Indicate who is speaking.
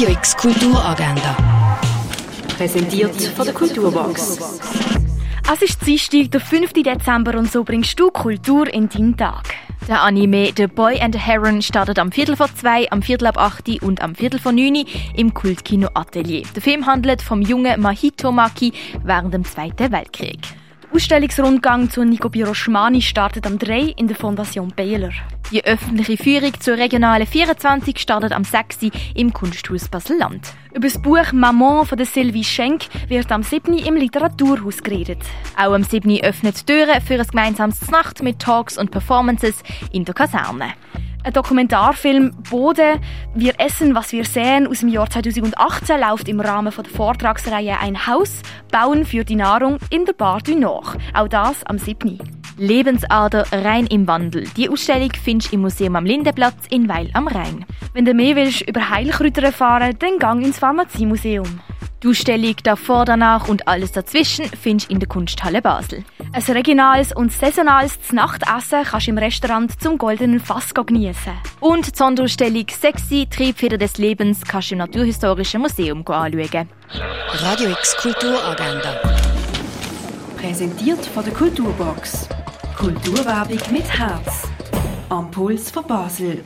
Speaker 1: Radio X Kulturagenda.
Speaker 2: Präsentiert von der Kulturbox.
Speaker 3: Es ist Dienstag, der 5. Dezember und so bringst du Kultur in deinen Tag. Der Anime The Boy and the Heron startet am Viertel vor zwei, am Viertel ab acht und am Viertel vor neun im Kultkino Atelier. Der Film handelt vom jungen Mahito Maki während dem Zweiten Weltkrieg. Ausstellungsrundgang zu Nico Biroschmani startet am 3 in der Fondation Baylor. Die öffentliche Führung zur regionalen 24 startet am 6 im Kunsthaus Basel-Land. Über das Buch Maman von der Sylvie Schenk wird am 7 im Literaturhaus geredet. Auch am 7 öffnet die Türen für ein gemeinsames Nacht mit Talks und Performances in der Kaserne. Ein Dokumentarfilm Bode, Wir essen, was wir sehen aus dem Jahr 2018 läuft im Rahmen der Vortragsreihe Ein Haus, Bauen für die Nahrung in der Bar du Nord. Auch das am 7. Lebensader rein im Wandel. Die Ausstellung findest du im Museum am Lindenplatz in Weil am Rhein. Wenn du mehr willst über Heilkräuter erfahren, dann gang ins Pharmaziemuseum. Die Ausstellung davor, danach und alles dazwischen findest du in der Kunsthalle Basel. Ein regionales und saisonales Nachtessen kannst du im Restaurant zum Goldenen Fass geniessen. Und die Sonderausstellung Sexy, Triebfeder des Lebens kannst du im Naturhistorischen Museum anschauen.
Speaker 1: Radio X Kulturagenda.
Speaker 2: Präsentiert von der Kulturbox. Kulturwerbung mit Herz. Am Puls von Basel.